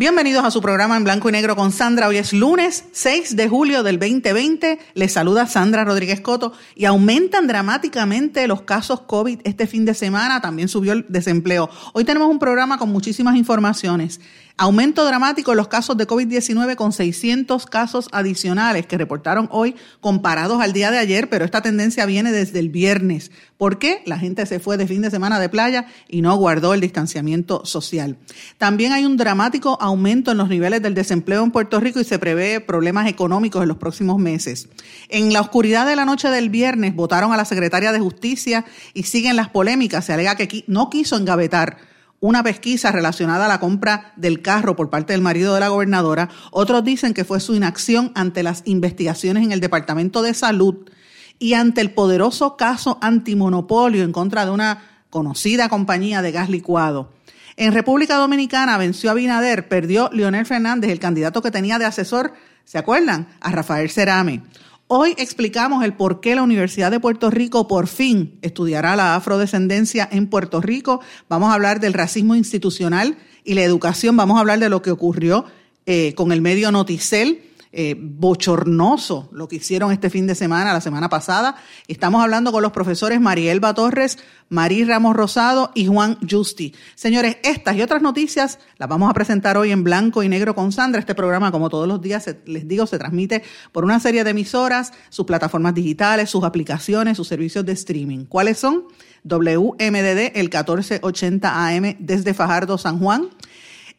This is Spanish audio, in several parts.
Bienvenidos a su programa en blanco y negro con Sandra. Hoy es lunes 6 de julio del 2020. Les saluda Sandra Rodríguez Coto y aumentan dramáticamente los casos COVID este fin de semana. También subió el desempleo. Hoy tenemos un programa con muchísimas informaciones. Aumento dramático en los casos de COVID-19 con 600 casos adicionales que reportaron hoy comparados al día de ayer, pero esta tendencia viene desde el viernes. ¿Por qué? La gente se fue de fin de semana de playa y no guardó el distanciamiento social. También hay un dramático aumento en los niveles del desempleo en Puerto Rico y se prevé problemas económicos en los próximos meses. En la oscuridad de la noche del viernes votaron a la secretaria de Justicia y siguen las polémicas. Se alega que no quiso engavetar una pesquisa relacionada a la compra del carro por parte del marido de la gobernadora. Otros dicen que fue su inacción ante las investigaciones en el Departamento de Salud y ante el poderoso caso antimonopolio en contra de una conocida compañía de gas licuado. En República Dominicana venció a Binader, perdió Leonel Fernández, el candidato que tenía de asesor, ¿se acuerdan? A Rafael Cerame. Hoy explicamos el por qué la Universidad de Puerto Rico por fin estudiará la afrodescendencia en Puerto Rico. Vamos a hablar del racismo institucional y la educación. Vamos a hablar de lo que ocurrió eh, con el medio Noticel eh, bochornoso lo que hicieron este fin de semana, la semana pasada. Estamos hablando con los profesores Marielba Torres, Marí Ramos Rosado y Juan Justi. Señores, estas y otras noticias las vamos a presentar hoy en blanco y negro con Sandra. Este programa, como todos los días, les digo, se transmite por una serie de emisoras, sus plataformas digitales, sus aplicaciones, sus servicios de streaming. ¿Cuáles son? WMDD, el 1480 AM desde Fajardo, San Juan.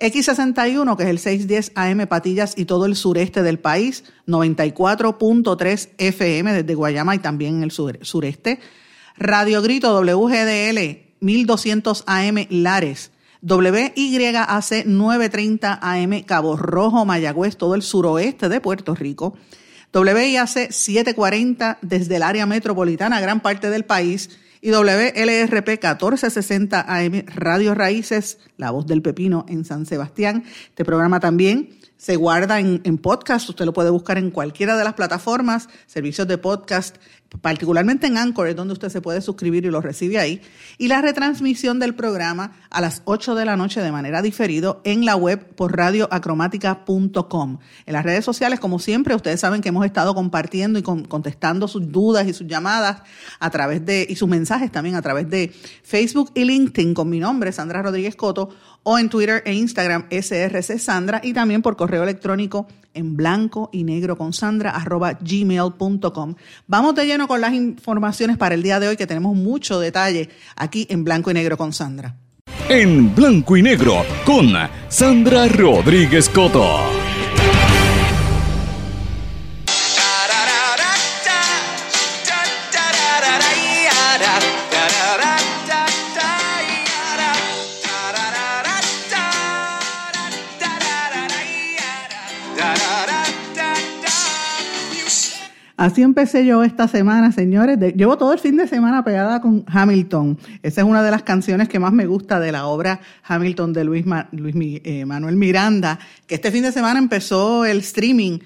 X61, que es el 610 AM Patillas y todo el sureste del país, 94.3 FM desde Guayama y también en el sureste. Radio Grito WGDL 1200 AM Lares. WYAC 930 AM Cabo Rojo, Mayagüez, todo el suroeste de Puerto Rico. WIAC 740 desde el área metropolitana, gran parte del país y WLRP 1460 AM Radio Raíces, La Voz del Pepino en San Sebastián. Este programa también se guarda en, podcast, usted lo puede buscar en cualquiera de las plataformas, servicios de podcast particularmente en Anchor, es donde usted se puede suscribir y lo recibe ahí, y la retransmisión del programa a las 8 de la noche de manera diferido en la web por radioacromática.com. En las redes sociales, como siempre, ustedes saben que hemos estado compartiendo y contestando sus dudas y sus llamadas a través de, y sus mensajes también a través de Facebook y LinkedIn con mi nombre, Sandra Rodríguez Coto, o en Twitter e Instagram, SRC Sandra, y también por correo electrónico en blanco y negro con Sandra arroba gmail.com. Vamos de lleno con las informaciones para el día de hoy que tenemos mucho detalle aquí en blanco y negro con Sandra. En blanco y negro con Sandra Rodríguez Coto. Así empecé yo esta semana, señores. llevo todo el fin de semana pegada con Hamilton. Esa es una de las canciones que más me gusta de la obra Hamilton de Luis, eh, Manuel Miranda, que este fin de semana empezó el streaming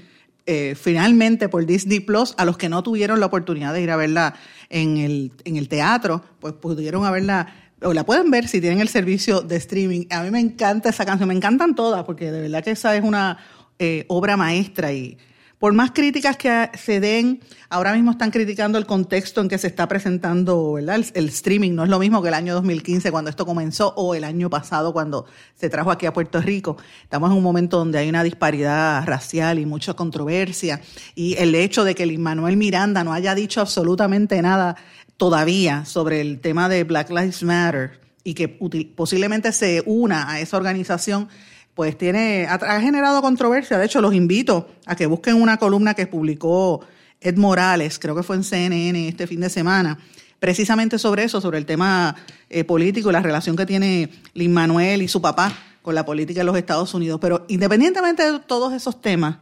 eh, finalmente por Disney Plus. A los que no tuvieron la oportunidad de ir a verla en el, teatro, pues pudieron verla o la pueden ver si tienen el servicio de streaming. A mí me encanta esa canción, me encantan todas, porque de verdad que esa es una eh, obra maestra y por más críticas que se den, ahora mismo están criticando el contexto en que se está presentando ¿verdad? El, streaming. No es lo mismo que el año 2015 cuando esto comenzó o el año pasado cuando se trajo aquí a Puerto Rico. Estamos en un momento donde hay una disparidad racial y mucha controversia. Y el hecho de que el Manuel Miranda no haya dicho absolutamente nada todavía sobre el tema de Black Lives Matter y que posiblemente se una a esa organización pues tiene, ha, generado controversia. De hecho, los invito a que busquen una columna que publicó Ed Morales, creo que fue en CNN este fin de semana, precisamente sobre eso, sobre el tema eh, político y la relación que tiene Lin Manuel y su papá con la política de los Estados Unidos. Pero independientemente de todos esos temas,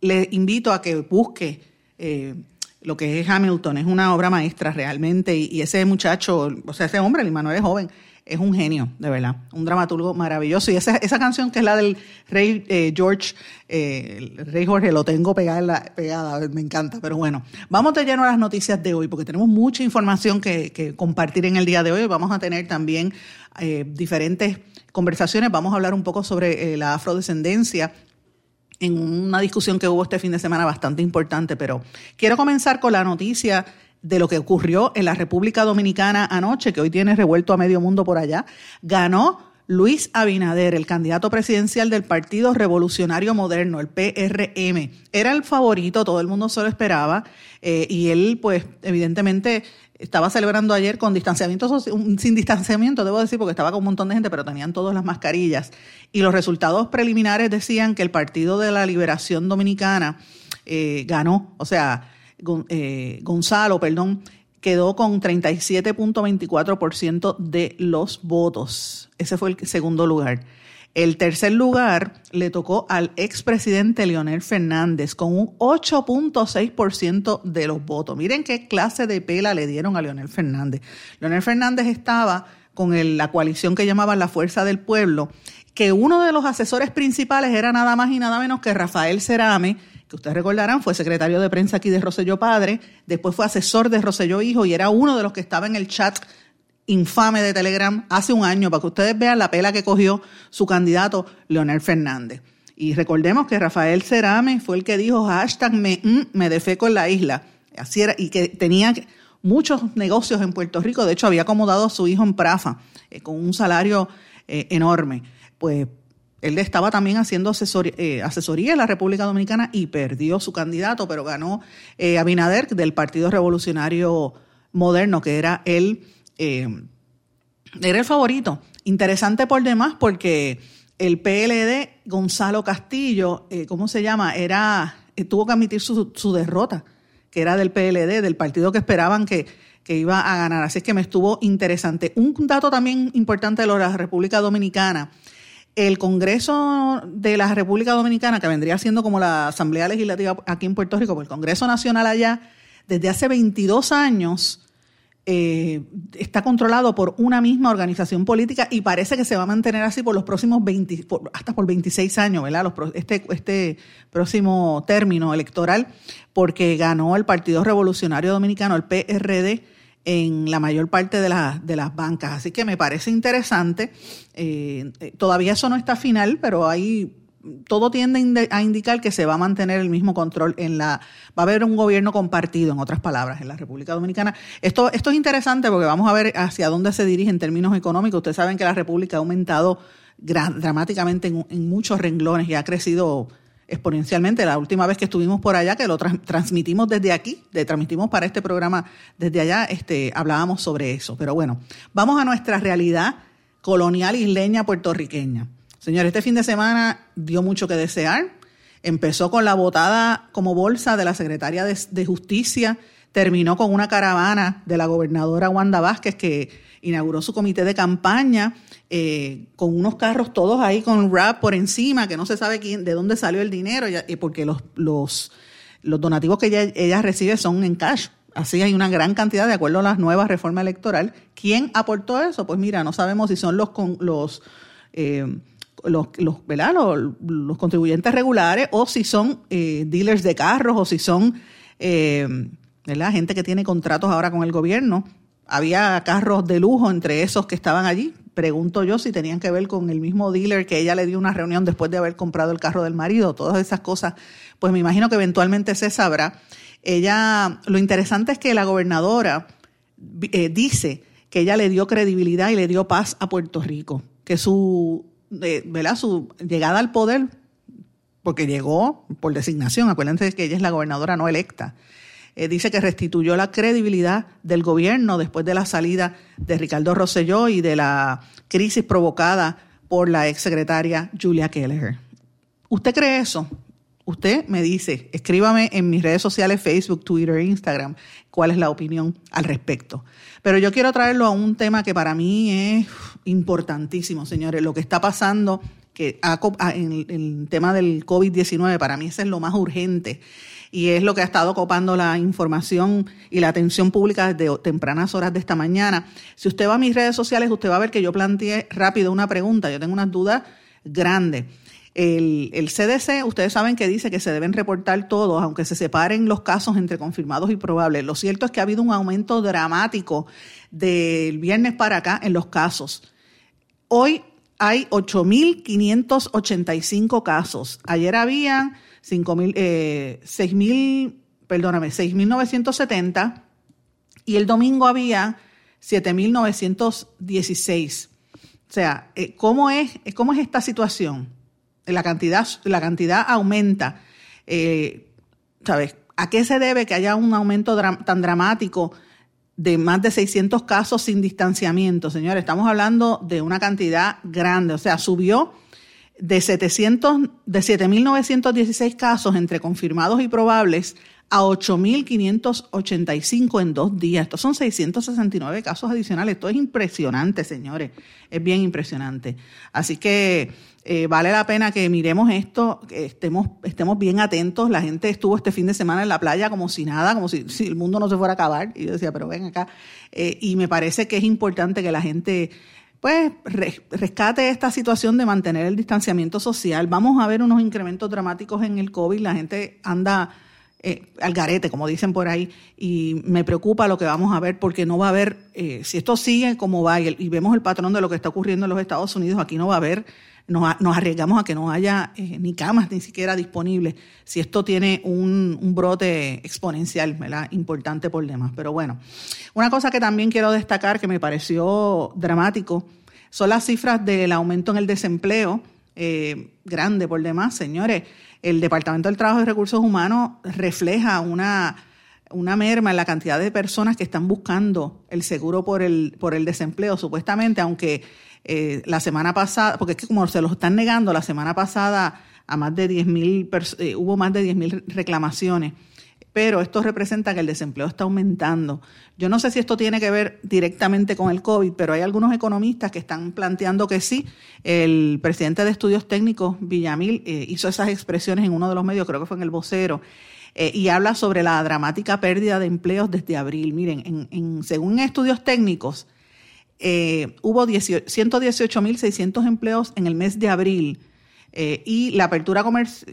le invito a que busque eh, lo que es Hamilton. Es una obra maestra realmente y, y ese muchacho, o sea, ese hombre, Lin Manuel es joven, es un genio, de verdad, un dramaturgo maravilloso. Y esa, esa canción que es la del rey eh, George, eh, el rey Jorge, lo tengo pegada, pegada, me encanta. Pero bueno, vamos de lleno a las noticias de hoy, porque tenemos mucha información que, que compartir en el día de hoy. Vamos a tener también eh, diferentes conversaciones. Vamos a hablar un poco sobre la afrodescendencia en una discusión que hubo este fin de semana bastante importante, pero quiero comenzar con la noticia de lo que ocurrió en la República Dominicana anoche, que hoy tiene revuelto a medio mundo por allá, ganó Luis Abinader, el candidato presidencial del Partido Revolucionario Moderno, el PRM. Era el favorito, todo el mundo se lo esperaba, eh, y él, pues, evidentemente estaba celebrando ayer con distanciamiento, sin distanciamiento, debo decir, porque estaba con un montón de gente, pero tenían todas las mascarillas. Y los resultados preliminares decían que el Partido de la Liberación Dominicana eh, ganó, o sea, eh, Gonzalo, perdón, quedó con 37.24% de los votos. Ese fue el segundo lugar. El tercer lugar le tocó al expresidente Leonel Fernández con un 8.6% de los votos. Miren qué clase de pela le dieron a Leonel Fernández. Leonel Fernández estaba con la coalición que llamaban la Fuerza del Pueblo, que uno de los asesores principales era nada más y nada menos que Rafael Cerame, que ustedes recordarán, fue secretario de prensa aquí de Roselló Padre, después fue asesor de Roselló Hijo y era uno de los que estaba en el chat infame de Telegram hace un año, para que ustedes vean la pela que cogió su candidato Leonel Fernández. Y recordemos que Rafael Cerame fue el que dijo hashtag me, mm, me defeco en la isla. Así era, y que tenía muchos negocios en Puerto Rico. De hecho, había acomodado a su hijo en Prafa eh, con un salario eh, enorme. Pues él estaba también haciendo eh, asesoría, en la República Dominicana y perdió su candidato, pero ganó eh, Abinader del Partido Revolucionario Moderno, que era él, eh, era el favorito. Interesante por demás porque el PLD, Gonzalo Castillo, ¿cómo se llama? Era, tuvo que admitir su, derrota, que era del PLD, del partido que esperaban que, que iba a ganar. Así es que me estuvo interesante. Un dato también importante de la República Dominicana el Congreso de la República Dominicana, que vendría siendo como la Asamblea Legislativa aquí en Puerto Rico, pues el Congreso Nacional allá, desde hace 22 años eh, está controlado por una misma organización política y parece que se va a mantener así por los próximos 20, hasta por 26 años, ¿verdad? este, este próximo término electoral, porque ganó el Partido Revolucionario Dominicano, el PRD, en la mayor parte de, de las bancas. Así que me parece interesante. Eh, todavía eso no está final, pero hay todo tiende a indicar que se va a mantener el mismo control en la va a haber un gobierno compartido en otras palabras en la República Dominicana. Esto esto es interesante porque vamos a ver hacia dónde se dirige en términos económicos. Ustedes saben que la República ha aumentado dramáticamente en, en muchos renglones y ha crecido exponencialmente. La última vez que estuvimos por allá, que lo transmitimos desde aquí, de transmitimos para este programa desde allá, este, hablábamos sobre eso. Pero bueno, vamos a nuestra realidad colonial isleña puertorriqueña. Señor, este fin de semana dio mucho que desear. Empezó con la votada como bolsa de la secretaria de, de Justicia, terminó con una caravana de la gobernadora Wanda Vázquez que inauguró su comité de campaña eh, con unos carros todos ahí con rap por encima, que no se sabe quién, de dónde salió el dinero, porque los, los, los donativos que ella, recibe son en cash. Así hay una gran cantidad, de acuerdo a las nuevas reformas electoral. ¿Quién aportó eso? Pues mira, no sabemos si son los, los, eh, los, los, los, contribuyentes regulares o si son eh, dealers de carros o si son ¿verdad? gente que tiene contratos ahora con el gobierno había carros de lujo entre esos que estaban allí. Pregunto yo si tenían que ver con el mismo dealer que ella le dio una reunión después de haber comprado el carro del marido, todas esas cosas, pues me imagino que eventualmente se sabrá. Ella, lo interesante es que la gobernadora eh, dice que ella le dio credibilidad y le dio paz a Puerto Rico, que su, eh, su llegada al poder, porque llegó por designación, acuérdense que ella es la gobernadora no electa, eh, dice que restituyó la credibilidad del gobierno después de la salida de Ricardo Rosselló y de la crisis provocada por la exsecretaria Julia Kelleher. ¿Usted cree eso? Usted me dice, escríbame en mis redes sociales, Facebook, Twitter, Instagram, cuál es la opinión al respecto. Pero yo quiero traerlo a un tema que para mí es importantísimo, señores, lo que está pasando que en el tema del COVID-19, para mí ese es lo más urgente y es lo que ha estado copando la información y la atención pública desde tempranas horas de esta mañana. Si usted va a mis redes sociales, usted va a ver que yo planteé rápido una pregunta, yo tengo unas dudas grandes. El, el, CDC, ustedes saben que dice que se deben reportar todos, aunque se separen los casos entre confirmados y probables. Lo cierto es que ha habido un aumento dramático del viernes para acá en los casos. Hoy hay 8.585 casos. Ayer había 5.000, eh, 6.000, perdóname, 6.970 y el domingo había 7.916. O sea, eh, ¿cómo es, ¿cómo es esta situación? La cantidad, la cantidad aumenta. Eh, ¿Sabes? ¿A qué se debe que haya un aumento tan dramático de más de 600 casos sin distanciamiento? Señores, estamos hablando de una cantidad grande. O sea, subió de 700, de 7.916 casos entre confirmados y probables a 8.585 en dos días. Estos son 669 casos adicionales. Esto es impresionante, señores. Es bien impresionante. Así que eh, vale la pena que miremos esto, que estemos, estemos bien atentos. La gente estuvo este fin de semana en la playa como si nada, como si, si el mundo no se fuera a acabar. Y yo decía, pero ven acá. Eh, y me parece que es importante que la gente pues rescate esta situación de mantener el distanciamiento social. Vamos a ver unos incrementos dramáticos en el COVID, la gente anda eh, al garete, como dicen por ahí, y me preocupa lo que vamos a ver porque no va a haber, eh, si esto sigue como va y, vemos el patrón de lo que está ocurriendo en los Estados Unidos, aquí no va a haber, nos, arriesgamos a que no haya eh, ni camas ni siquiera disponibles si esto tiene un, brote exponencial, ¿verdad? Importante por demás. Pero bueno, una cosa que también quiero destacar que me pareció dramático son las cifras del aumento en el desempleo, eh, grande por demás, señores. El Departamento del Trabajo y Recursos Humanos refleja una, una merma en la cantidad de personas que están buscando el seguro por el, por el desempleo, supuestamente, aunque eh, la semana pasada, porque es que como se los están negando, la semana pasada a más de 10.000, eh, hubo más de 10.000 reclamaciones pero esto representa que el desempleo está aumentando. Yo no sé si esto tiene que ver directamente con el COVID, pero hay algunos economistas que están planteando que sí. El presidente de estudios técnicos, Villamil, eh, hizo esas expresiones en uno de los medios, creo que fue en el vocero, eh, y habla sobre la dramática pérdida de empleos desde abril. Miren, en, según estudios técnicos, eh, hubo 118.600 empleos en el mes de abril eh, y la apertura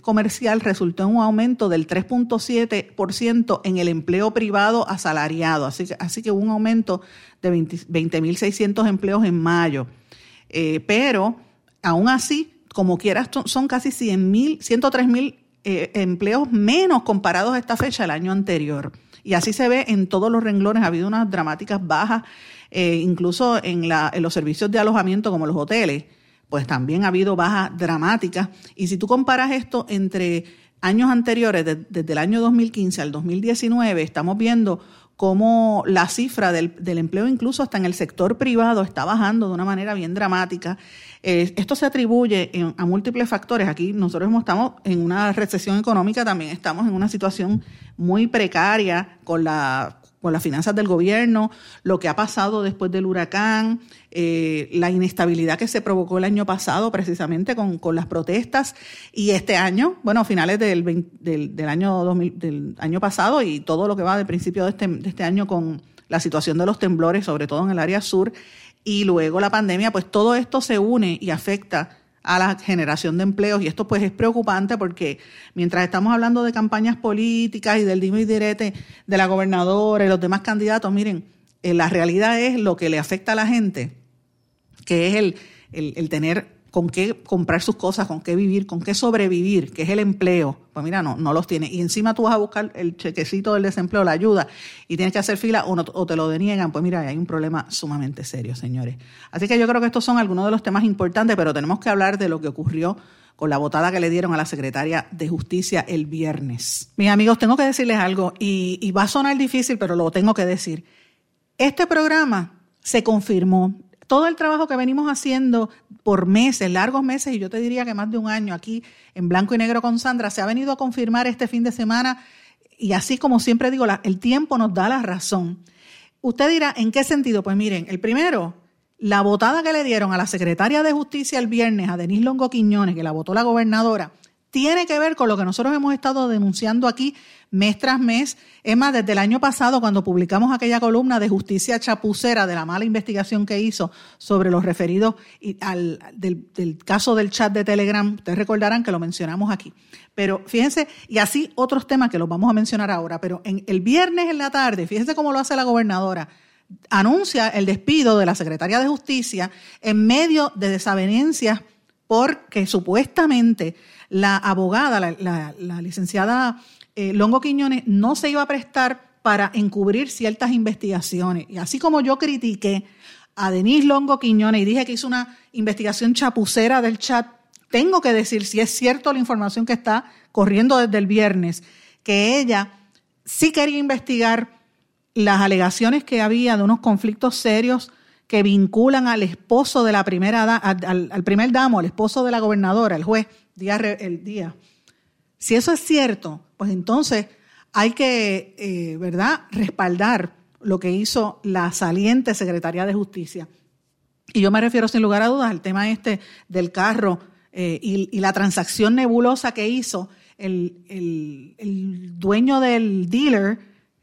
comercial resultó en un aumento del 3.7% en el empleo privado asalariado, así que, así que hubo un aumento de 20.600 empleos en mayo. Eh, pero aún así, como quieras, son casi 100.000, 103.000 eh, empleos menos comparados a esta fecha del año anterior. Y así se ve en todos los renglones, ha habido unas dramáticas bajas, incluso en, la, en los servicios de alojamiento como los hoteles pues también ha habido bajas dramáticas. Y si tú comparas esto entre años anteriores, desde el año 2015 al 2019, estamos viendo cómo la cifra del, empleo, incluso hasta en el sector privado, está bajando de una manera bien dramática. Eh, esto se atribuye a múltiples factores. Aquí nosotros estamos en una recesión económica, también estamos en una situación muy precaria con la con las finanzas del gobierno, lo que ha pasado después del huracán, eh, la inestabilidad que se provocó el año pasado precisamente con, las protestas. Y este año, bueno, finales del, del, año 2000, del año pasado y todo lo que va del principio de este, de este año con la situación de los temblores, sobre todo en el área sur, y luego la pandemia, pues todo esto se une y afecta a la generación de empleos. Y esto pues es preocupante porque mientras estamos hablando de campañas políticas y del dime y direte de la gobernadora y los demás candidatos, miren, eh, la realidad es lo que le afecta a la gente, que es el, el, el tener con qué comprar sus cosas, con qué vivir, con qué sobrevivir, que es el empleo. Pues mira, no, no los tiene. Y encima tú vas a buscar el chequecito del desempleo, la ayuda, y tienes que hacer fila o, o te lo deniegan. Pues mira, hay un problema sumamente serio, señores. Así que yo creo que estos son algunos de los temas importantes, pero tenemos que hablar de lo que ocurrió con la votada que le dieron a la secretaria de Justicia el viernes. Mis amigos, tengo que decirles algo, y, y va a sonar difícil, pero lo tengo que decir. Este programa se confirmó todo el trabajo que venimos haciendo por meses, largos meses, y yo te diría que más de un año aquí en blanco y negro con Sandra, se ha venido a confirmar este fin de semana y así como siempre digo, el tiempo nos da la razón. Usted dirá, ¿en qué sentido? Pues miren, el primero, la votada que le dieron a la secretaria de Justicia el viernes, a Denise Longo Quiñones, que la votó la gobernadora, tiene que ver con lo que nosotros hemos estado denunciando aquí mes tras mes. Es más, desde el año pasado, cuando publicamos aquella columna de justicia chapucera de la mala investigación que hizo sobre los referidos al, del, caso del chat de Telegram, ustedes recordarán que lo mencionamos aquí. Pero fíjense, y así otros temas que los vamos a mencionar ahora, pero en el viernes en la tarde, fíjense cómo lo hace la gobernadora anuncia el despido de la secretaria de Justicia en medio de desavenencias porque supuestamente la abogada, la, licenciada eh, Longo Quiñones, no se iba a prestar para encubrir ciertas investigaciones. Y así como yo critiqué a Denise Longo Quiñones y dije que hizo una investigación chapucera del chat, tengo que decir si es cierto la información que está corriendo desde el viernes, que ella sí quería investigar las alegaciones que había de unos conflictos serios que vinculan al esposo de la primera, al, al primer damo, al esposo de la gobernadora, el juez, día, el día. Si eso es cierto, pues entonces hay que, eh, ¿verdad?, respaldar lo que hizo la saliente Secretaría de Justicia. Y yo me refiero sin lugar a dudas al tema este del carro eh, y, la transacción nebulosa que hizo el, el dueño del dealer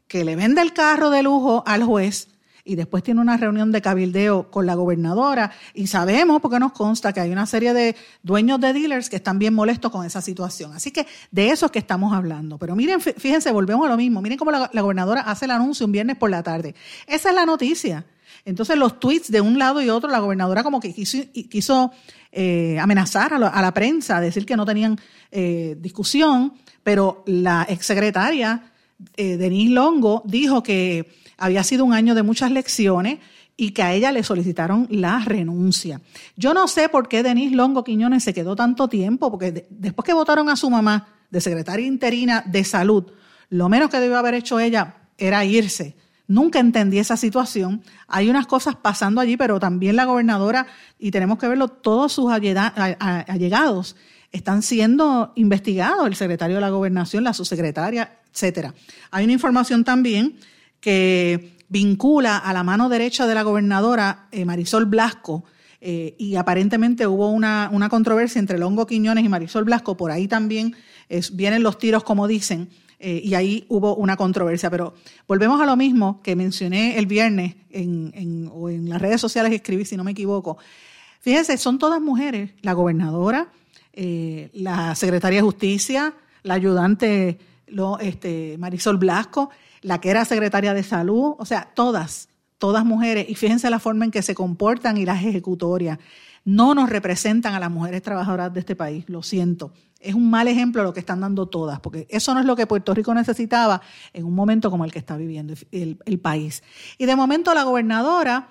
que le vende el carro de lujo al juez y después tiene una reunión de cabildeo con la gobernadora y sabemos, porque nos consta, que hay una serie de dueños de dealers que están bien molestos con esa situación. Así que de eso es que estamos hablando. Pero miren, fíjense, volvemos a lo mismo. Miren cómo la, gobernadora hace el anuncio un viernes por la tarde. Esa es la noticia. Entonces los tweets de un lado y otro, la gobernadora como que quiso, eh, amenazar a, la prensa, decir que no tenían eh, discusión, pero la exsecretaria eh, Denise Longo dijo que había sido un año de muchas lecciones y que a ella le solicitaron la renuncia. Yo no sé por qué Denise Longo Quiñones se quedó tanto tiempo, porque después que votaron a su mamá de secretaria interina de salud, lo menos que debió haber hecho ella era irse. Nunca entendí esa situación. Hay unas cosas pasando allí, pero también la gobernadora, y tenemos que verlo, todos sus allegados están siendo investigados, el secretario de la gobernación, la subsecretaria, etcétera. Hay una información también que vincula a la mano derecha de la gobernadora eh, Marisol Blasco, eh, y aparentemente hubo una, controversia entre Longo Quiñones y Marisol Blasco, por ahí también vienen los tiros, como dicen, eh, y ahí hubo una controversia. Pero volvemos a lo mismo que mencioné el viernes en, o en las redes sociales, escribí, si no me equivoco. Fíjense, son todas mujeres, la gobernadora, la secretaria de Justicia, la ayudante este, Marisol Blasco, la que era secretaria de salud, o sea, todas, todas mujeres, y fíjense la forma en que se comportan y las ejecutorias, no nos representan a las mujeres trabajadoras de este país, lo siento. Es un mal ejemplo lo que están dando todas, porque eso no es lo que Puerto Rico necesitaba en un momento como el que está viviendo el, país. Y de momento la gobernadora,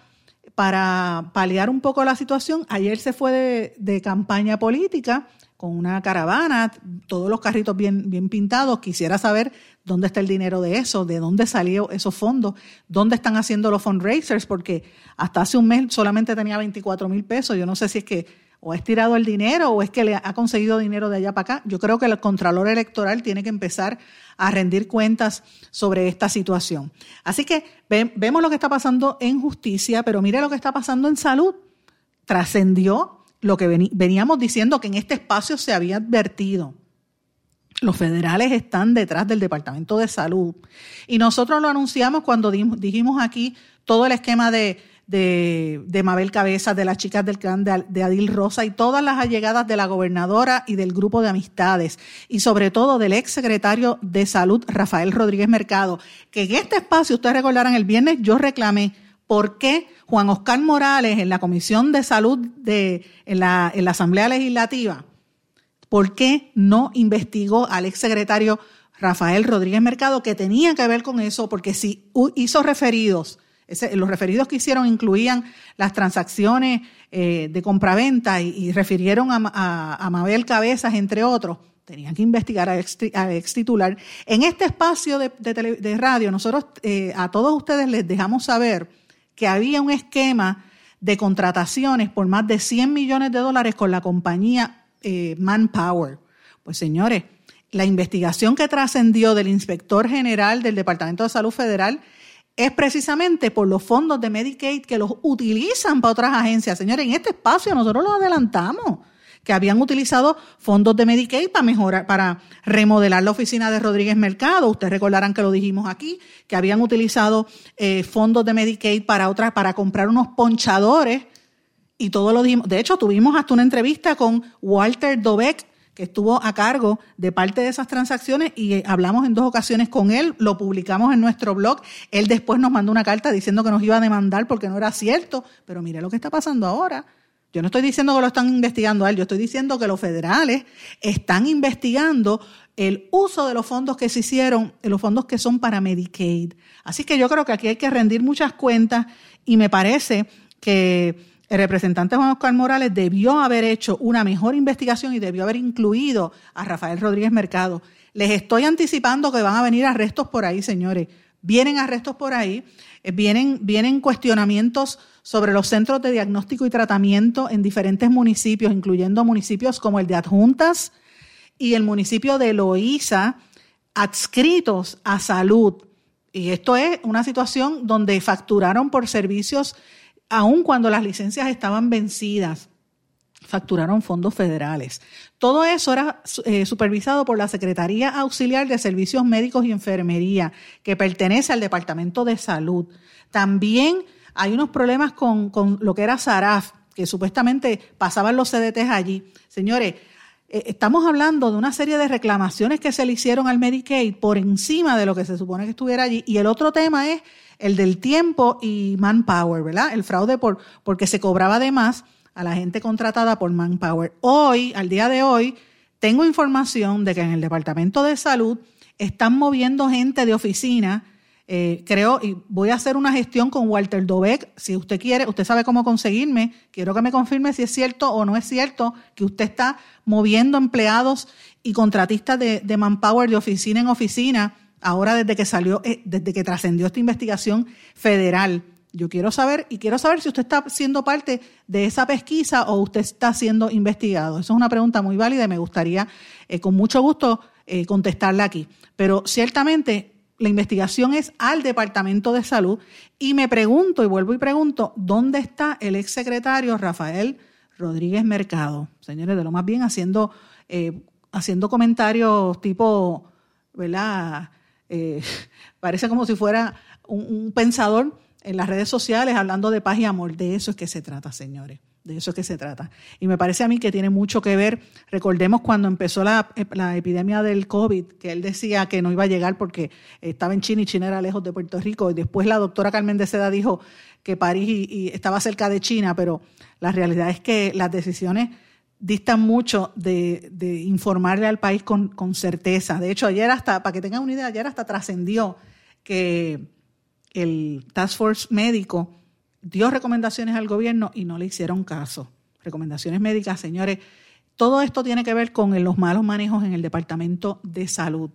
para paliar un poco la situación, ayer se fue de, campaña política con una caravana, todos los carritos bien, bien pintados. Quisiera saber dónde está el dinero de eso, de dónde salió esos fondos, dónde están haciendo los fundraisers, porque hasta hace un mes solamente tenía 24 mil pesos. Yo no sé si es que o ha estirado el dinero o es que le ha conseguido dinero de allá para acá. Yo creo que el Contralor Electoral tiene que empezar a rendir cuentas sobre esta situación. Así que vemos lo que está pasando en justicia, pero mire lo que está pasando en salud. Trascendió lo que veníamos diciendo que en este espacio se había advertido. Los federales están detrás del Departamento de Salud. Y nosotros lo anunciamos cuando dijimos aquí todo el esquema de, de, Mabel Cabezas, de las chicas del clan de, Adil Rosa y todas las allegadas de la gobernadora y del grupo de amistades. Y sobre todo del ex secretario de Salud, Rafael Rodríguez Mercado, que en este espacio, ustedes recordarán, el viernes yo reclamé por qué Juan Oscar Morales en la Comisión de Salud de, en, la, en la Asamblea Legislativa, por qué no investigó al exsecretario Rafael Rodríguez Mercado, que tenía que ver con eso, porque si hizo referidos, los referidos que hicieron incluían las transacciones eh, de compraventa y, y refirieron a, Mabel Cabezas, entre otros, tenían que investigar al ex, titular. En este espacio de, radio, nosotros eh, a todos ustedes les dejamos saber que había un esquema de contrataciones por más de 100 millones de dólares con la compañía eh, Manpower. Pues señores, la investigación que trascendió del inspector general del Departamento de Salud Federal es precisamente por los fondos de Medicaid que los utilizan para otras agencias. Señores, en este espacio nosotros lo adelantamos que habían utilizado fondos de Medicaid para mejorar, para remodelar la oficina de Rodríguez Mercado. Ustedes recordarán que lo dijimos aquí, que habían utilizado eh, fondos de Medicaid para otras, para comprar unos ponchadores y todo lo dijimos. De hecho, tuvimos hasta una entrevista con Walter Dobeck, que estuvo a cargo de parte de esas transacciones y eh, hablamos en dos ocasiones con él, lo publicamos en nuestro blog. Él después nos mandó una carta diciendo que nos iba a demandar porque no era cierto, pero mire lo que está pasando ahora. Yo no estoy diciendo que lo están investigando a él, yo estoy diciendo que los federales están investigando el uso de los fondos que se hicieron, de los fondos que son para Medicaid. Así que yo creo que aquí hay que rendir muchas cuentas y me parece que el representante Juan Oscar Morales debió haber hecho una mejor investigación y debió haber incluido a Rafael Rodríguez Mercado. Les estoy anticipando que van a venir arrestos por ahí, señores. Vienen arrestos por ahí, eh, vienen, vienen cuestionamientos sobre los centros de diagnóstico y tratamiento en diferentes municipios, incluyendo municipios como el de Adjuntas y el municipio de Loíza, adscritos a salud. Y esto es una situación donde facturaron por servicios aun cuando las licencias estaban vencidas, facturaron fondos federales. Todo eso era eh, supervisado por la Secretaría Auxiliar de Servicios Médicos y Enfermería, que pertenece al Departamento de Salud. También hay unos problemas con, lo que era SARAF, que supuestamente pasaban los CDTs allí. Señores, estamos hablando de una serie de reclamaciones que se le hicieron al Medicaid por encima de lo que se supone que estuviera allí. Y el otro tema es el del tiempo y manpower, ¿verdad? El fraude por, porque se cobraba de más a la gente contratada por manpower. Hoy, al día de hoy, tengo información de que en el Departamento de Salud están moviendo gente de oficina. Eh, creo, y voy a hacer una gestión con Walter Dobeck. Si usted quiere, usted sabe cómo conseguirme. Quiero que me confirme si es cierto o no es cierto que usted está moviendo empleados y contratistas de, de manpower de oficina en oficina ahora desde que salió, eh, desde que trascendió esta investigación federal. Yo quiero saber, y quiero saber si usted está siendo parte de esa pesquisa o usted está siendo investigado. Esa es una pregunta muy válida y me gustaría eh, con mucho gusto contestarla aquí. Pero ciertamente la investigación es al Departamento de Salud y me pregunto, y vuelvo y pregunto, ¿dónde está el exsecretario Rafael Rodríguez Mercado? Señores, de lo más bien haciendo, haciendo comentarios tipo, ¿verdad? Eh, parece como si fuera un, pensador en las redes sociales hablando de paz y amor. De eso es que se trata, señores. De eso es que se trata. Y me parece a mí que tiene mucho que ver. Recordemos cuando empezó la, epidemia del COVID, que él decía que no iba a llegar porque estaba en China y China era lejos de Puerto Rico. Y después la doctora Carmen de Seda dijo que París y estaba cerca de China, pero la realidad es que las decisiones distan mucho de, informarle al país con, certeza. De hecho, ayer hasta, para que tengan una idea, ayer hasta trascendió que el Task Force médico dio recomendaciones al gobierno y no le hicieron caso. Recomendaciones médicas, señores. Todo esto tiene que ver con los malos manejos en el Departamento de Salud.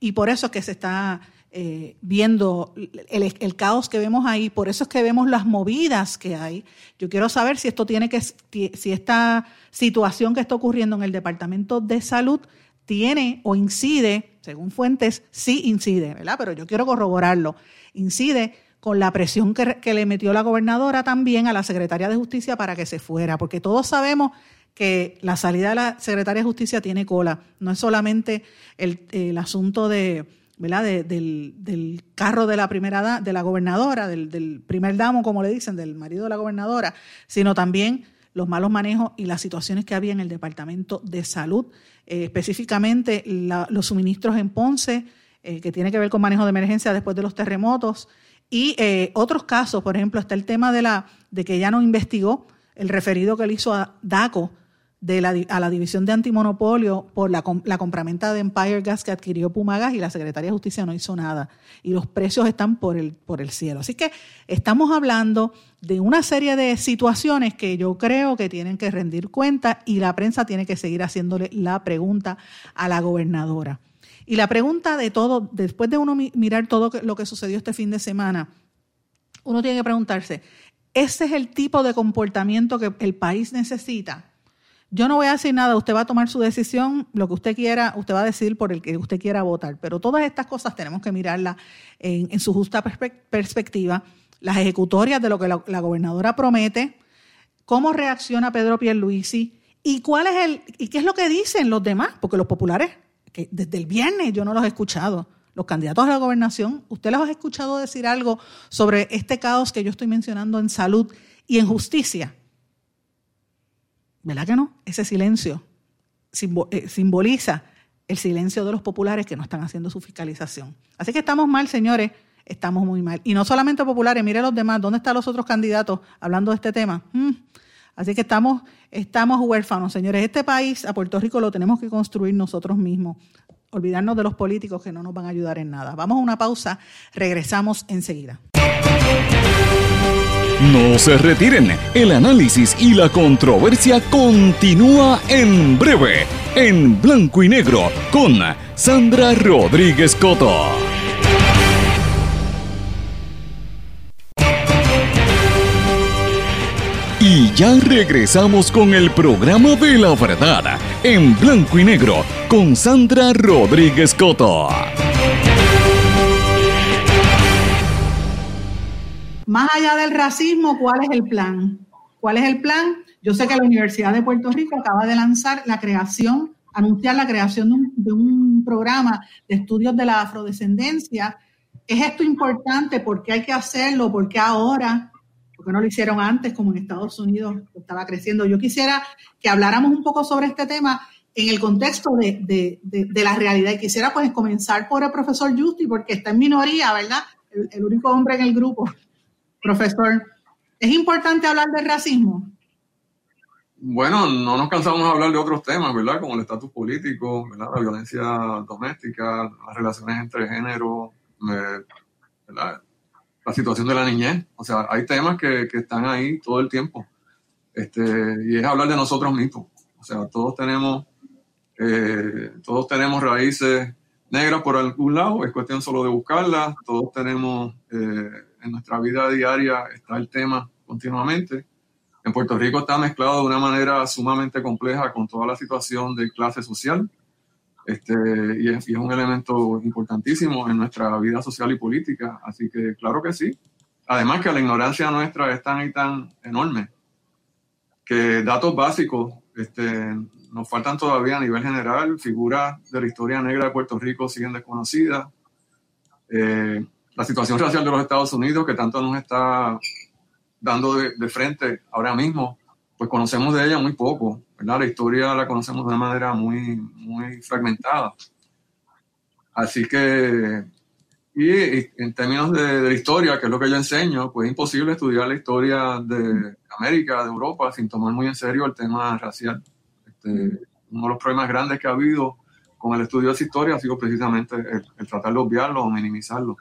Y por eso es que se está eh, viendo el, caos que vemos ahí, por eso es que vemos las movidas que hay. Yo quiero saber si esto tiene que, si esta situación que está ocurriendo en el Departamento de Salud tiene o incide, según fuentes, sí incide, ¿verdad? Pero yo quiero corroborarlo. Incide con la presión que, que le metió la gobernadora también a la secretaria de Justicia para que se fuera, porque todos sabemos que la salida de la secretaria de Justicia tiene cola. No es solamente el asunto de ¿verdad? del, carro de la primera de la gobernadora, del, primer damo, como le dicen, del marido de la gobernadora, sino también los malos manejos y las situaciones que había en el Departamento de Salud, eh, específicamente los suministros en Ponce, eh, que tiene que ver con manejo de emergencia después de los terremotos, y eh, otros casos, por ejemplo, está el tema de, la, de que ya no investigó el referido que le hizo a DACO de la, a la División de Antimonopolio por la, la compraventa de Empire Gas que adquirió Pumagas y la Secretaría de Justicia no hizo nada. Y los precios están por el, por el cielo. Así que estamos hablando de una serie de situaciones que yo creo que tienen que rendir cuenta y la prensa tiene que seguir haciéndole la pregunta a la gobernadora. Y la pregunta de todo, después de uno mirar todo lo que sucedió este fin de semana, uno tiene que preguntarse, ese es el tipo de comportamiento que el país necesita. Yo no voy a decir nada, usted va a tomar su decisión, lo que usted quiera, usted va a decir por el que usted quiera votar, pero todas estas cosas tenemos que mirarlas en, su justa perspectiva, las ejecutorias de lo que la, gobernadora promete, cómo reacciona Pedro Pierluisi y cuál es el y qué es lo que dicen los demás, porque los populares desde el viernes yo no los he escuchado los candidatos a la gobernación, ¿usted los ha escuchado decir algo sobre este caos que yo estoy mencionando en salud y en justicia? ¿Verdad que no? Ese silencio eh, simboliza el silencio de los populares que no están haciendo su fiscalización. Así que estamos mal, señores, estamos muy mal. Y no solamente populares, mire los demás, ¿dónde están los otros candidatos hablando de este tema? Mm. Así que estamos, estamos huérfanos, señores. Este país, a Puerto Rico, lo tenemos que construir nosotros mismos olvidarnos de los políticos que no nos van a ayudar en nada. Vamos a una pausa, regresamos enseguida. No se retiren, el análisis y la controversia continúa en breve, en blanco y negro, con Sandra Rodríguez Coto. Ya regresamos con el programa de la verdad, en blanco y negro, con Sandra Rodríguez Coto. Más allá del racismo, ¿cuál es el plan? ¿Cuál es el plan? Yo sé que la Universidad de Puerto Rico acaba de lanzar la creación, anunciar la creación de un, de un programa de estudios de la afrodescendencia. ¿Es esto importante? ¿Por qué hay que hacerlo? ¿Por qué ahora? Qué no lo hicieron antes como en Estados Unidos estaba creciendo? Yo quisiera que habláramos un poco sobre este tema en el contexto de, la realidad y quisiera pues comenzar por el profesor Justi porque está en minoría, ¿verdad? El, único hombre en el grupo. Profesor, ¿es importante hablar del racismo? Bueno, no nos cansamos de hablar de otros temas, ¿verdad? Como el estatus político, ¿verdad? La violencia doméstica, las relaciones entre género, eh, ¿verdad? La situación de la niñez. O sea, hay temas que, que están ahí todo el tiempo. Este, y es hablar de nosotros mismos. O sea, todos tenemos, eh, todos tenemos raíces negras por algún lado, es cuestión solo de buscarlas. Todos tenemos, eh, en nuestra vida diaria está el tema continuamente. En Puerto Rico está mezclado de una manera sumamente compleja con toda la situación de clase social. Este, y, es, un elemento importantísimo en nuestra vida social y política. Así que claro que sí. Además que la ignorancia nuestra es tan y tan enorme que datos básicos este, nos faltan todavía a nivel general. Figuras de la historia negra de Puerto Rico siguen desconocidas. Eh, la situación racial de los Estados Unidos, que tanto nos está dando de frente ahora mismo, pues conocemos de ella muy poco. La historia la conocemos de una manera muy, muy fragmentada. Así que, y, en términos de, la historia, que es lo que yo enseño, pues es imposible estudiar la historia de América, de Europa, sin tomar muy en serio el tema racial. Este, uno de los problemas grandes que ha habido con el estudio de esa historia ha sido precisamente el, tratar de obviarlo o minimizarlo.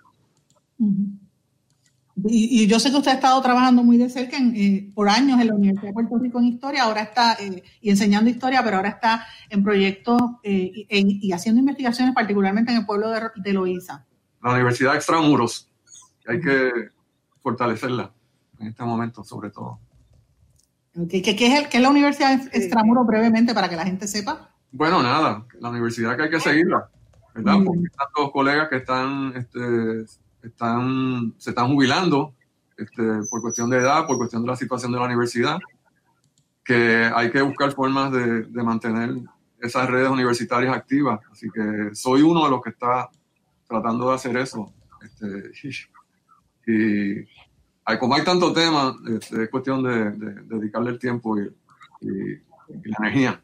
Y, yo sé que usted ha estado trabajando muy de cerca eh, por años en la Universidad de Puerto Rico en historia, ahora está eh, y enseñando historia, pero ahora está en proyectos eh, y haciendo investigaciones, particularmente en el pueblo de, de Loíza. La Universidad Extramuros, hay que fortalecerla en este momento, sobre todo. ¿Qué, es el, qué es la Universidad Extramuros brevemente para que la gente sepa? Bueno, nada, la universidad que hay que seguirla, ¿verdad? Porque hay tantos colegas que están este, están, se están jubilando este, por cuestión de edad, por cuestión de la situación de la universidad, que hay que buscar formas de, de mantener esas redes universitarias activas. Así que soy uno de los que está tratando de hacer eso. Este, y como hay tanto tema, este, es cuestión de, dedicarle el tiempo y, la energía.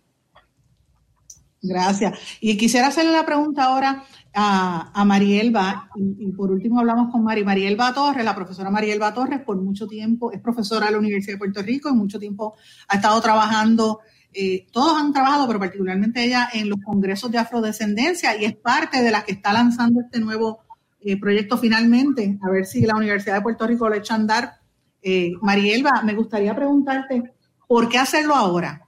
Gracias. Y quisiera hacerle la pregunta ahora a, a Marielba, y, por último hablamos con Mari, Marielba Torres, la profesora Marielba Torres, por mucho tiempo es profesora de la Universidad de Puerto Rico y mucho tiempo ha estado trabajando, eh, todos han trabajado, pero particularmente ella en los congresos de afrodescendencia y es parte de las que está lanzando este nuevo eh, proyecto finalmente, a ver si la Universidad de Puerto Rico lo echa a andar. Eh, Marielba, me gustaría preguntarte, ¿por qué hacerlo ahora?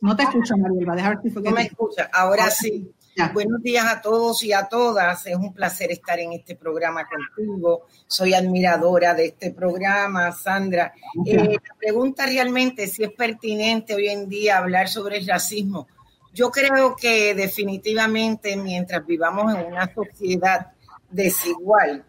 No te escucho, Marielba, deja ver si fue que No me escucha, ahora sí. Buenos días a todos y a todas. Es un placer estar en este programa contigo. Soy admiradora de este programa, Sandra. Eh, la pregunta realmente si es pertinente hoy en día hablar sobre el racismo. Yo creo que definitivamente mientras vivamos en una sociedad desigual,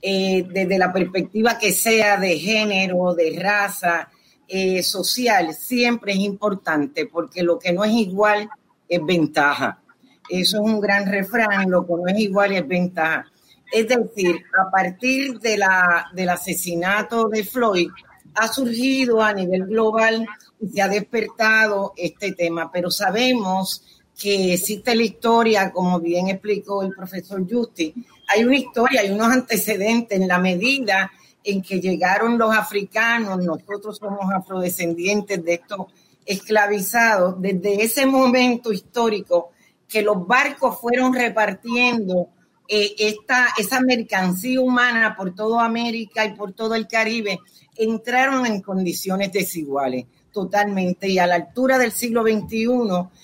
eh, desde la perspectiva que sea de género, de raza, eh, social, siempre es importante porque lo que no es igual es ventaja. Eso es un gran refrán, lo que no es igual es ventaja. Es decir, a partir de la, del asesinato de Floyd, ha surgido a nivel global y se ha despertado este tema, pero sabemos que existe la historia, como bien explicó el profesor Justi, hay una historia, hay unos antecedentes en la medida en que llegaron los africanos, nosotros somos afrodescendientes de estos esclavizados, desde ese momento histórico que los barcos fueron repartiendo eh, esta, esa mercancía humana por toda América y por todo el Caribe, entraron en condiciones desiguales totalmente y a la altura del siglo XXI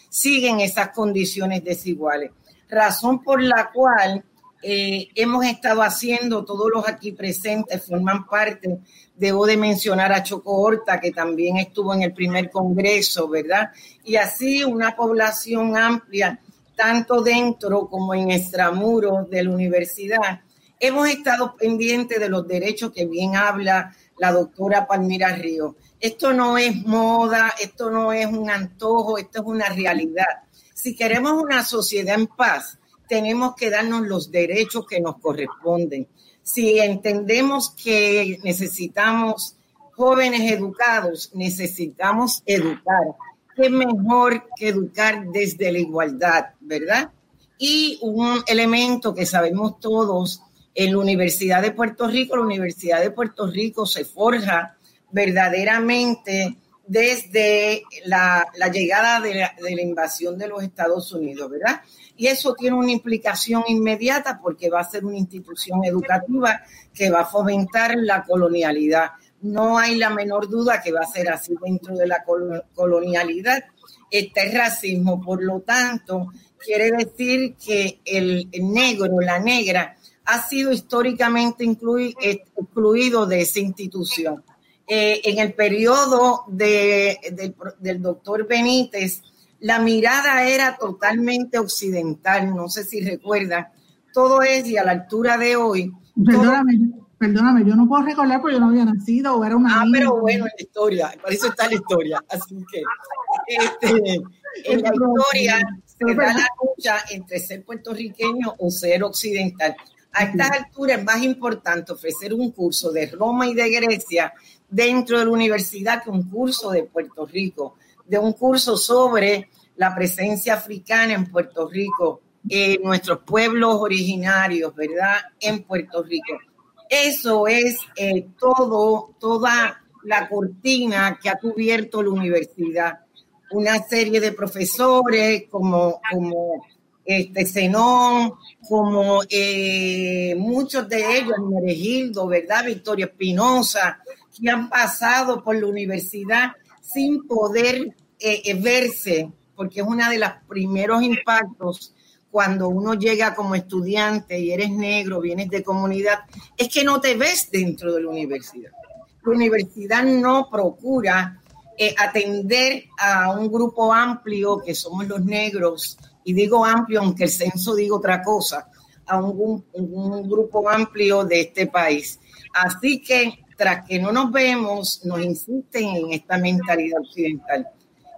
siguen esas condiciones desiguales. Razón por la cual eh, hemos estado haciendo, todos los aquí presentes forman parte, debo de mencionar a Choco Horta, que también estuvo en el primer congreso, ¿verdad? Y así una población amplia tanto dentro como en extramuros de la universidad, hemos estado pendientes de los derechos que bien habla la doctora Palmira Río. Esto no es moda, esto no es un antojo, esto es una realidad. Si queremos una sociedad en paz, tenemos que darnos los derechos que nos corresponden. Si entendemos que necesitamos jóvenes educados, necesitamos educar qué mejor que educar desde la igualdad, ¿verdad? Y un elemento que sabemos todos, en la Universidad de Puerto Rico, la Universidad de Puerto Rico se forja verdaderamente desde la, llegada de la, de la, invasión de los Estados Unidos, ¿verdad? Y eso tiene una implicación inmediata porque va a ser una institución educativa que va a fomentar la colonialidad no hay la menor duda que va a ser así dentro de la colonialidad. Este racismo, por lo tanto, quiere decir que el, negro, la negra, ha sido históricamente excluido de esa institución. Eh, en el periodo de, del doctor Benítez, la mirada era totalmente occidental, no sé si recuerdan, todo es y a la altura de hoy. Perdóname, yo no puedo recordar porque yo no había nacido o era una. Ah, pero bueno, en la historia, por eso está la historia. Así que este, en la historia se da la lucha entre ser puertorriqueño o ser occidental. A estas alturas es más importante ofrecer un curso de Roma y de Grecia dentro de la universidad que un curso de Puerto Rico, de un curso sobre la presencia africana en Puerto Rico, en nuestros pueblos originarios, ¿verdad? En Puerto Rico eso es eh, todo, toda la cortina que ha cubierto la universidad. Una serie de profesores como, como este Zenón, como eh, muchos de ellos, Meregildo, ¿verdad? Victoria Espinosa, que han pasado por la universidad sin poder eh, verse, porque es uno de los primeros impactos cuando uno llega como estudiante y eres negro, vienes de comunidad, es que no te ves dentro de la universidad. La universidad no procura eh, atender a un grupo amplio que somos los negros, y digo amplio aunque el censo diga otra cosa, a un, grupo amplio de este país. Así que tras que no nos vemos, nos insisten en esta mentalidad occidental.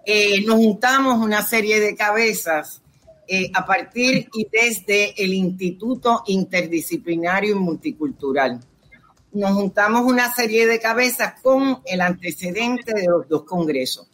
Eh, nos juntamos una serie de cabezas eh, a partir y desde el Instituto Interdisciplinario y Multicultural. Nos juntamos una serie de cabezas con el antecedente de los dos congresos.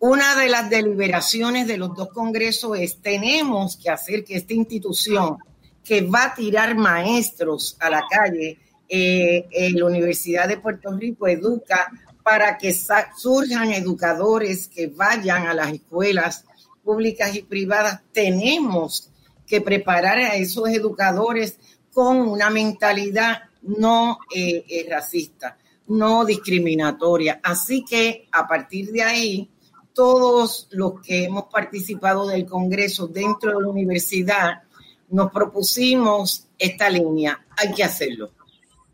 Una de las deliberaciones de los dos congresos es tenemos que hacer que esta institución que va a tirar maestros a la calle, eh, la Universidad de Puerto Rico educa para que surjan educadores que vayan a las escuelas públicas y privadas, tenemos que preparar a esos educadores con una mentalidad no eh, eh, racista, no discriminatoria. Así que a partir de ahí, todos los que hemos participado del Congreso dentro de la universidad, nos propusimos esta línea. Hay que hacerlo,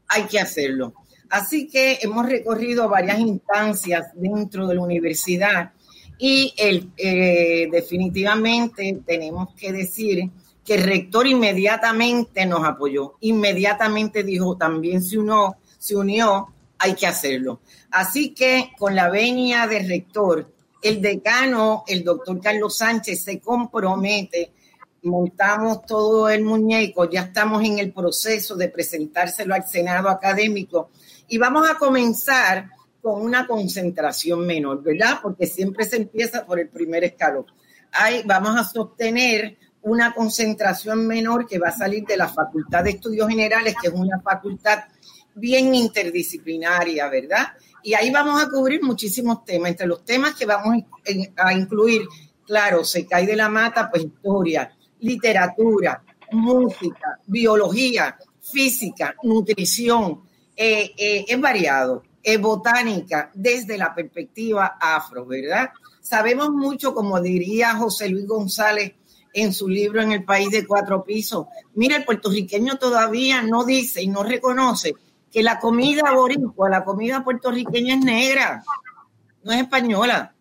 hay que hacerlo. Así que hemos recorrido varias instancias dentro de la universidad y eh, definitivamente tenemos que decir que el rector inmediatamente nos apoyó, inmediatamente dijo, también se unió, se unió, hay que hacerlo. Así que con la venia del rector, el decano, el doctor Carlos Sánchez, se compromete, montamos todo el muñeco, ya estamos en el proceso de presentárselo al Senado académico y vamos a comenzar con una concentración menor, ¿verdad? Porque siempre se empieza por el primer escalón. Ahí vamos a sostener una concentración menor que va a salir de la Facultad de Estudios Generales, que es una facultad bien interdisciplinaria, ¿verdad? Y ahí vamos a cubrir muchísimos temas. Entre los temas que vamos a incluir, claro, se cae de la mata, pues historia, literatura, música, biología, física, nutrición, eh, eh, es variado, es botánica desde la perspectiva afro, ¿verdad? Sabemos mucho, como diría José Luis González, en su libro En el país de cuatro pisos. Mira, el puertorriqueño todavía no dice y no reconoce que la comida boricua, la comida puertorriqueña es negra, no es española,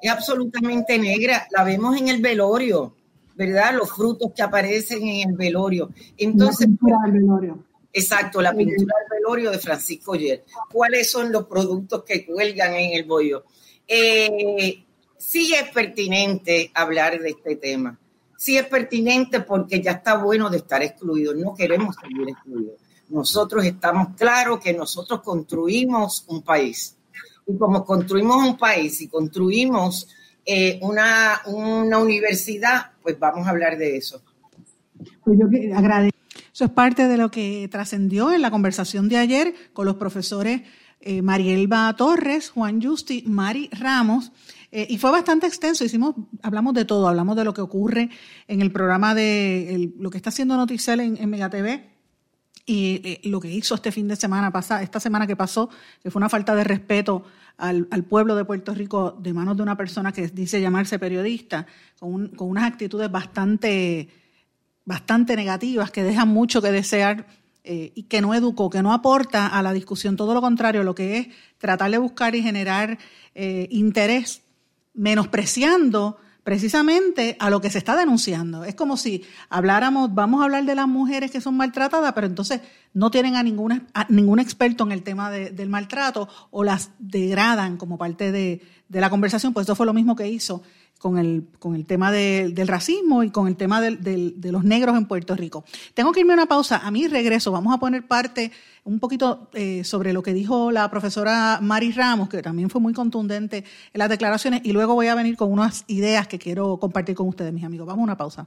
es absolutamente negra. La vemos en el velorio, ¿verdad? Los frutos que aparecen en el velorio. Entonces, la velorio. Exacto, la pintura del velorio de Francisco Yer. ¿Cuáles son los productos que cuelgan en el bollo? Eh, sí es pertinente hablar de este tema. Sí es pertinente porque ya está bueno de estar excluido. No queremos seguir excluidos. Nosotros estamos claros que nosotros construimos un país. Y como construimos un país y construimos eh, una, una universidad, pues vamos a hablar de eso. Pues yo agradezco. Eso es parte de lo que trascendió en la conversación de ayer con los profesores eh, Marielba Torres, Juan Justi, Mari Ramos. Eh, y fue bastante extenso, hicimos, hablamos de todo, hablamos de lo que ocurre en el programa de lo que está haciendo Noticel en, en Mega TV y eh, lo que hizo este fin de semana pasada, esta semana que pasó, que fue una falta de respeto al, pueblo de Puerto Rico de manos de una persona que dice llamarse periodista, con, con unas actitudes bastante, bastante negativas que dejan mucho que desear eh, y que no educó, que no aporta a la discusión, todo lo contrario, lo que es tratar de buscar y generar interés menospreciando precisamente a lo que se está denunciando. Es como si habláramos, vamos a hablar de las mujeres que son maltratadas, pero entonces no tienen a, ninguna, ningún experto en el tema del maltrato o las degradan como parte de, de la conversación. Pues eso fue lo mismo que hizo con el, con el tema del racismo y con el tema de los negros en Puerto Rico. Tengo que irme a una pausa. A mi regreso vamos a poner parte un poquito eh, sobre lo que dijo la profesora Mari Ramos, que también fue muy contundente en las declaraciones, y luego voy a venir con unas ideas que quiero compartir con ustedes, mis amigos. Vamos a una pausa.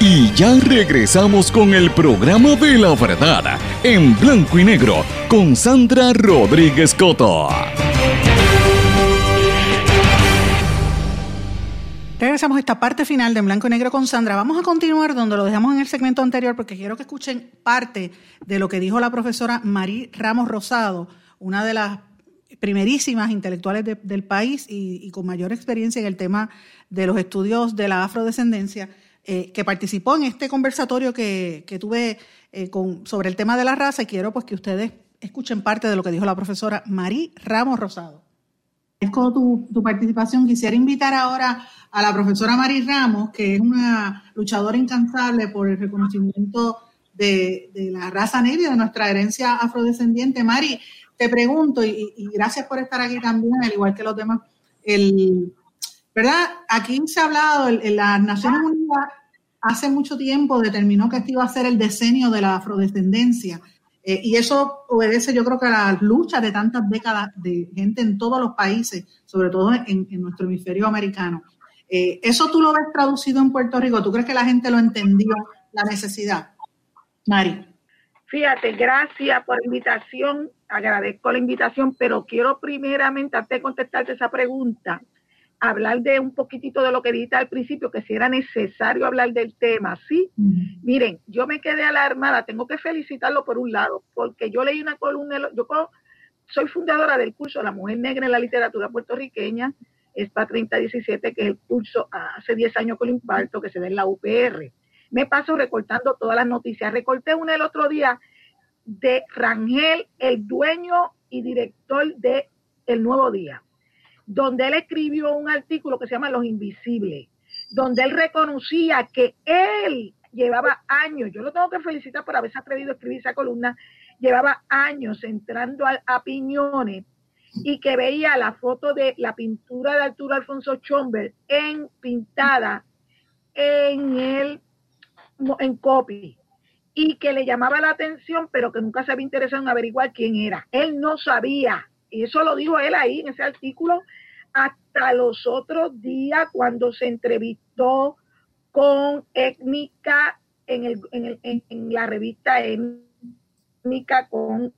Y ya regresamos con el programa de la verdad en blanco y negro con Sandra Rodríguez Coto. Regresamos a esta parte final de En Blanco y Negro con Sandra. Vamos a continuar donde lo dejamos en el segmento anterior porque quiero que escuchen parte de lo que dijo la profesora Marí Ramos Rosado, una de las primerísimas intelectuales del país y, con mayor experiencia en el tema de los estudios de la afrodescendencia, eh, que participó en este conversatorio que, tuve eh, con, sobre el tema de la raza y quiero pues que ustedes escuchen parte de lo que dijo la profesora Marí Ramos Rosado. Agradezco tu, tu participación. Quisiera invitar ahora a la profesora Mari Ramos, que es una luchadora incansable por el reconocimiento de, la raza negra, de nuestra herencia afrodescendiente. Mari, te pregunto, y, gracias por estar aquí también, al igual que los demás, el, ¿verdad? Aquí se ha hablado, en las Naciones Unidas hace mucho tiempo determinó que este iba a ser el decenio de la afrodescendencia. Eh, y eso obedece, yo creo que a la lucha de tantas décadas de gente en todos los países, sobre todo en nuestro hemisferio americano. Eh, ¿Eso tú lo ves traducido en Puerto Rico? ¿Tú crees que la gente lo entendió, la necesidad? Mari. Fíjate, gracias por la invitación, agradezco la invitación, pero quiero primeramente, antes de contestarte esa pregunta, hablar de un poquitito de lo que dijiste al principio, que si era necesario hablar del tema, ¿sí? Miren, yo me quedé alarmada, tengo que felicitarlo por un lado, porque yo leí una columna, yo soy fundadora del curso La Mujer Negra en la Literatura Puertorriqueña, ESPA 3017, que es el curso hace 10 años que lo imparto, que se da en la UPR. Me paso recortando todas las noticias. Recorté una el otro día de Rangel, el dueño y director de El Nuevo Día, donde él escribió un artículo que se llama Los Invisibles, donde él reconocía que él llevaba años, yo lo tengo que felicitar por haberse atrevido a escribir esa columna, llevaba años entrando a, a piñones y que veía la foto de la pintura de Arturo Alfonso Chomber en pintada en el en copy y que le llamaba la atención, pero que nunca se había interesado en averiguar quién era. Él no sabía, y eso lo dijo él ahí en ese artículo, hasta los otros días cuando se entrevistó con Étnica en, el, en, el, en la revista Étnica con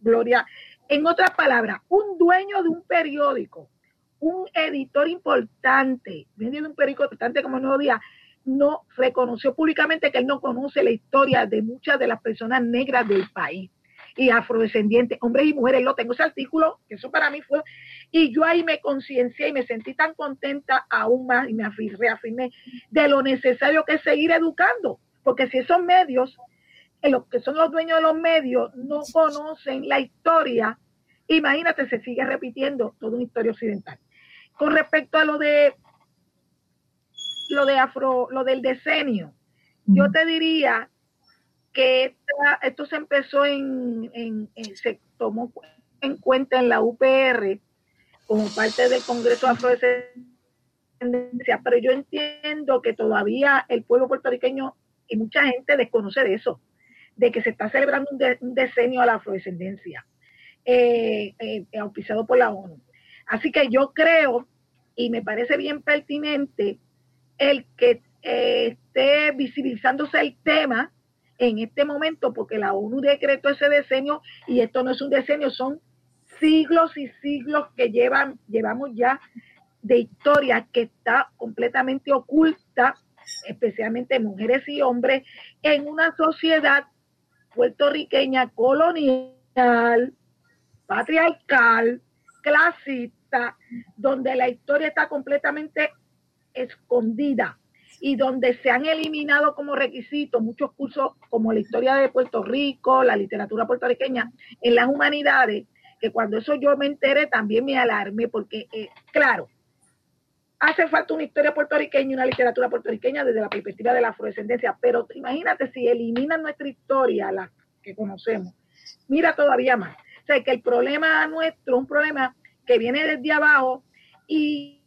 Gloria en otras palabras, un dueño de un periódico, un editor importante, de un periódico importante como Nuevo Día, no reconoció públicamente que él no conoce la historia de muchas de las personas negras del país y afrodescendientes, hombres y mujeres. Lo tengo ese artículo, que eso para mí fue, y yo ahí me conciencié y me sentí tan contenta aún más y me reafirmé de lo necesario que es seguir educando, porque si esos medios los que son los dueños de los medios no conocen la historia, imagínate, se sigue repitiendo toda una historia occidental. Con respecto a lo de lo de afro, lo del decenio, yo te diría que esto se empezó en, se tomó en cuenta en la UPR como parte del Congreso Afrodescendencia, pero yo entiendo que todavía el pueblo puertorriqueño y mucha gente desconoce de eso de que se está celebrando un, decenio a la afrodescendencia, eh, eh, auspiciado por la ONU. Así que yo creo, y me parece bien pertinente, el que eh, esté visibilizándose el tema en este momento, porque la ONU decretó ese decenio, y esto no es un decenio, son siglos y siglos que llevan, llevamos ya de historia que está completamente oculta, especialmente mujeres y hombres, en una sociedad puertorriqueña colonial, patriarcal, clasista, donde la historia está completamente escondida y donde se han eliminado como requisito muchos cursos como la historia de Puerto Rico, la literatura puertorriqueña en las humanidades, que cuando eso yo me enteré también me alarmé, porque eh, claro, hace falta una historia puertorriqueña y una literatura puertorriqueña desde la perspectiva de la afrodescendencia, pero imagínate si eliminan nuestra historia, la que conocemos, mira todavía más. O sea, que el problema nuestro, un problema que viene desde abajo y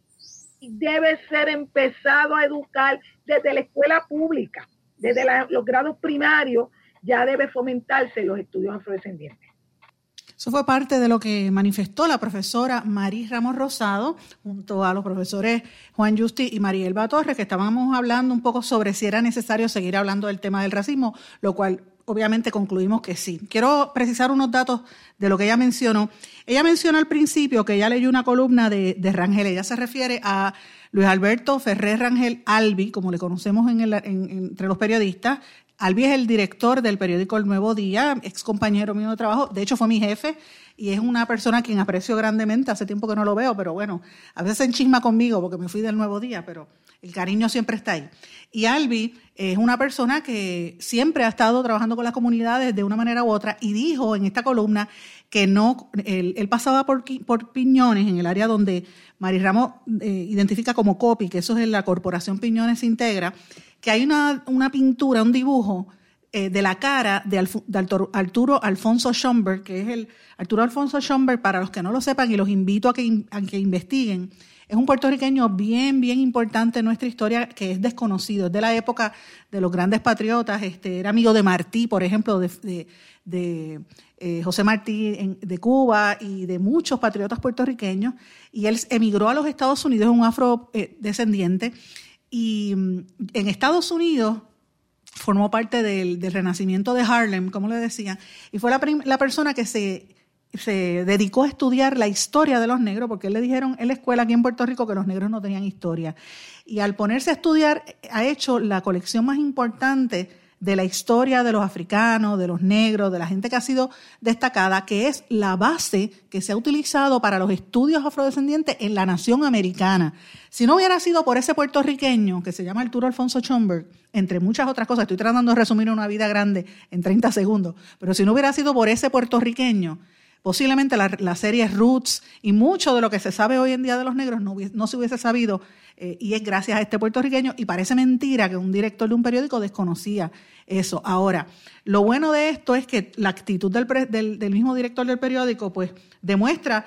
debe ser empezado a educar desde la escuela pública, desde los grados primarios, ya debe fomentarse los estudios afrodescendientes. Eso fue parte de lo que manifestó la profesora Marí Ramos Rosado junto a los profesores Juan Justi y Marielba Torres, que estábamos hablando un poco sobre si era necesario seguir hablando del tema del racismo, lo cual obviamente concluimos que sí. Quiero precisar unos datos de lo que ella mencionó. Ella menciona al principio que ella leyó una columna de, Rangel. Ella se refiere a Luis Alberto Ferrer Rangel Albi, como le conocemos entre los periodistas, Albi es el director del periódico El Nuevo Día, ex compañero mío de trabajo, de hecho fue mi jefe y es una persona a quien aprecio grandemente, hace tiempo que no lo veo, pero bueno, a veces se enchisma conmigo porque me fui del Nuevo Día, pero el cariño siempre está ahí. Y Albi es una persona que siempre ha estado trabajando con las comunidades de una manera u otra y dijo en esta columna que no, él, pasaba por, por, Piñones, en el área donde Mari Ramos eh, identifica como COPI, que eso es la Corporación Piñones integra, que hay una, una pintura, un dibujo eh, de la cara de, Arturo Alfonso Schomberg, que es el Arturo Alfonso Schomberg, para los que no lo sepan y los invito a que, a que investiguen, es un puertorriqueño bien, bien importante en nuestra historia que es desconocido. Es de la época de los grandes patriotas. Este, era amigo de Martí, por ejemplo, de, de, eh, José Martí de Cuba y de muchos patriotas puertorriqueños. Y él emigró a los Estados Unidos, un afrodescendiente. Y mm, en Estados Unidos formó parte del, renacimiento de Harlem, como le decía, y fue la, persona que se, se, dedicó a estudiar la historia de los negros, porque le dijeron en la escuela aquí en Puerto Rico que los negros no tenían historia. Y al ponerse a estudiar, ha hecho la colección más importante de la historia de los africanos, de los negros, de la gente que ha sido destacada, que es la base que se ha utilizado para los estudios afrodescendientes en la nación americana. Si no hubiera sido por ese puertorriqueño que se llama Arturo Alfonso Schomburg, entre muchas otras cosas, estoy tratando de resumir una vida grande en 30 segundos, pero si no hubiera sido por ese puertorriqueño, posiblemente la, serie Roots y mucho de lo que se sabe hoy en día de los negros no, no se hubiese sabido eh, y es gracias a este puertorriqueño y parece mentira que un director de un periódico desconocía eso. Ahora, lo bueno de esto es que la actitud del, del, mismo director del periódico pues demuestra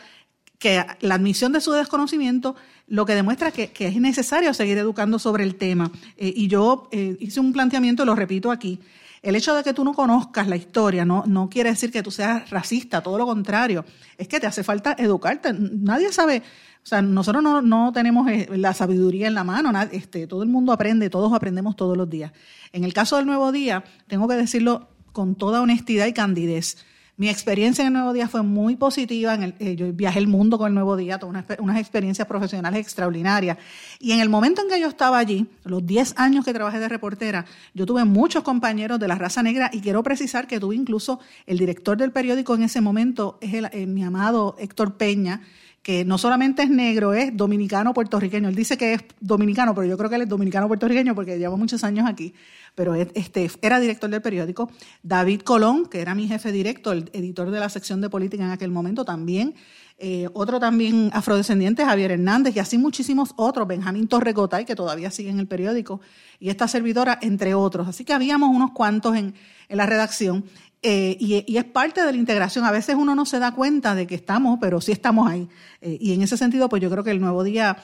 que la admisión de su desconocimiento lo que demuestra que, que es necesario seguir educando sobre el tema. Eh, y yo eh, hice un planteamiento, lo repito aquí, el hecho de que tú no conozcas la historia no, no quiere decir que tú seas racista, todo lo contrario, es que te hace falta educarte. Nadie sabe o sea, nosotros no, tenemos eh, la sabiduría en la mano, este, todo el mundo aprende, todos aprendemos todos los días. En el caso del Nuevo Día, tengo que decirlo con toda honestidad y candidez. Mi experiencia en el Nuevo Día fue muy positiva. En el, eh, yo viajé el mundo con el Nuevo Día, tuve unas, experiencias profesionales extraordinarias. Y en el momento en que yo estaba allí, los 10 años que trabajé de reportera, yo tuve muchos compañeros de la raza negra y quiero precisar que tuve incluso el director del periódico en ese momento, es el, eh, mi amado Héctor Peña, que no solamente es negro, es dominicano puertorriqueño. Él dice que es dominicano, pero yo creo que él es dominicano puertorriqueño porque lleva muchos años aquí. Pero este, era director del periódico. David Colón, que era mi jefe directo, el editor de la sección de política en aquel momento también. Eh, otro también afrodescendiente, Javier Hernández, y así muchísimos otros, Benjamín Torrecotay, que todavía sigue en el periódico, y esta servidora, entre otros. Así que habíamos unos cuantos en la redacción. Eh, y, es parte de la integración. A veces uno no se da cuenta de que estamos, pero sí estamos ahí. Eh, y en ese sentido, pues yo creo que el nuevo día,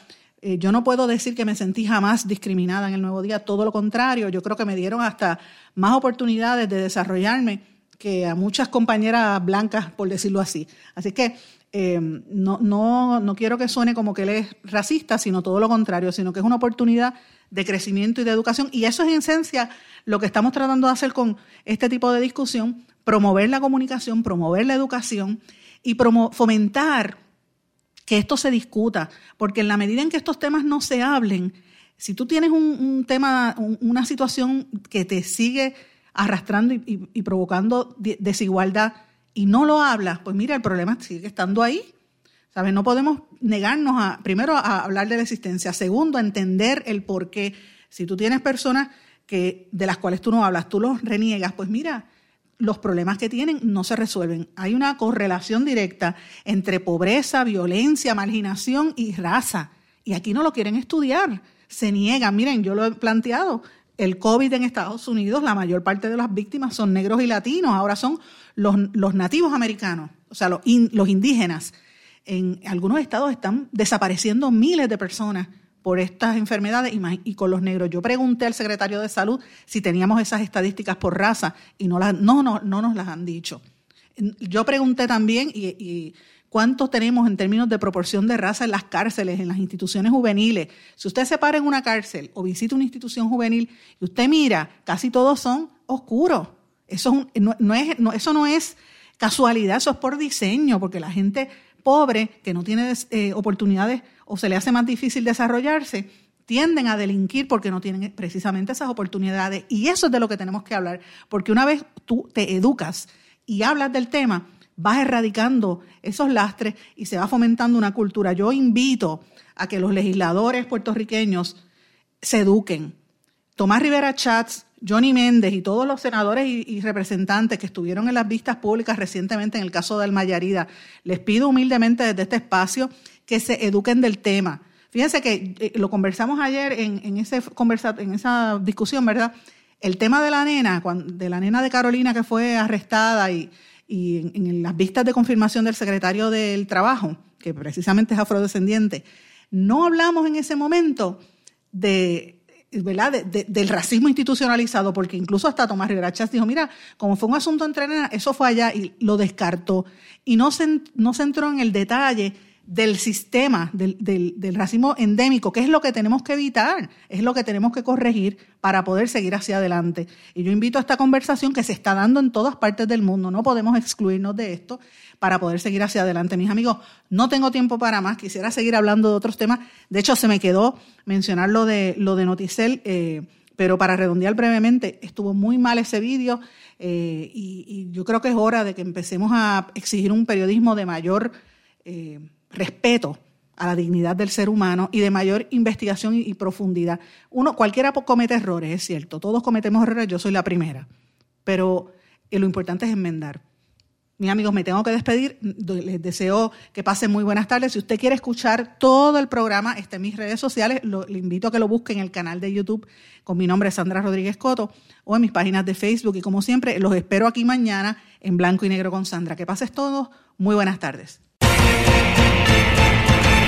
eh, yo no puedo decir que me sentí jamás discriminada en el nuevo día, todo lo contrario, yo creo que me dieron hasta más oportunidades de desarrollarme que a muchas compañeras blancas, por decirlo así. Así que no, no, no quiero que suene como que él es racista, sino todo lo contrario, sino que es una oportunidad de crecimiento y de educación. Y eso es en esencia lo que estamos tratando de hacer con este tipo de discusión, promover la comunicación, promover la educación y fomentar que esto se discuta, porque en la medida en que estos temas no se hablen, si tú tienes un, tema, una situación que te sigue arrastrando y, provocando desigualdad y no lo hablas, pues mira, el problema sigue estando ahí. ¿Sabes? No podemos negarnos a, primero, a hablar de la existencia, segundo, a entender el por qué. Si tú tienes personas que, de las cuales tú no hablas, tú los reniegas, pues mira, los problemas que tienen no se resuelven. Hay una correlación directa entre pobreza, violencia, marginación y raza. Y aquí no lo quieren estudiar, se niegan. Miren, yo lo he planteado. El COVID en Estados Unidos, la mayor parte de las víctimas son negros y latinos, ahora son los, nativos americanos, o sea, los indígenas. En algunos estados están desapareciendo miles de personas por estas enfermedades y, con los negros. Yo pregunté al secretario de salud si teníamos esas estadísticas por raza y no, las, no, no, no nos las han dicho. Yo pregunté también y, cuántos tenemos en términos de proporción de raza en las cárceles, en las instituciones juveniles. Si usted se para en una cárcel o visita una institución juvenil y usted mira, casi todos son oscuros. Eso, no, es, eso no es casualidad, eso es por diseño, porque la gente pobre que no tiene eh, oportunidades o se le hace más difícil desarrollarse, tienden a delinquir porque no tienen precisamente esas oportunidades. Y eso es de lo que tenemos que hablar, porque una vez tú te educas y hablas del tema, vas erradicando esos lastres y se va fomentando una cultura. Yo invito a que los legisladores puertorriqueños se eduquen. Tomás Rivera Chats, Johnny Méndez y todos los senadores y, representantes que estuvieron en las vistas públicas recientemente en el caso de Almayarida, les pido humildemente desde este espacio que se eduquen del tema. Fíjense que eh, lo conversamos ayer en, ese en esa discusión, ¿verdad? El tema de la nena, de la nena de Carolina que fue arrestada y, en, las vistas de confirmación del secretario del Trabajo, que precisamente es afrodescendiente, no hablamos en ese momento de, ¿verdad? del racismo institucionalizado, porque incluso hasta Tomás Rivera Chávez dijo, mira, como fue un asunto entre eso fue allá y lo descartó. Y no se, no se entró en el detalle del sistema, del, del, racismo endémico, que es lo que tenemos que evitar, es lo que tenemos que corregir para poder seguir hacia adelante. Y yo invito a esta conversación que se está dando en todas partes del mundo, no podemos excluirnos de esto para poder seguir hacia adelante. Mis amigos, no tengo tiempo para más, quisiera seguir hablando de otros temas. De hecho, se me quedó mencionar lo de, lo de Noticel, eh, pero para redondear brevemente, estuvo muy mal ese vídeo eh, y, yo creo que es hora de que empecemos a exigir un periodismo de mayor... Eh, respeto a la dignidad del ser humano y de mayor investigación y, profundidad. Uno, cualquiera comete errores, es cierto, todos cometemos errores, yo soy la primera, pero eh, lo importante es enmendar. Mis amigos, me tengo que despedir. Les deseo que pasen muy buenas tardes. Si usted quiere escuchar todo el programa, está en mis redes sociales. le invito a que lo busque en el canal de YouTube con mi nombre, Sandra Rodríguez Coto, o en mis páginas de Facebook. Y como siempre, los espero aquí mañana en blanco y negro con Sandra. Que pases todos. Muy buenas tardes.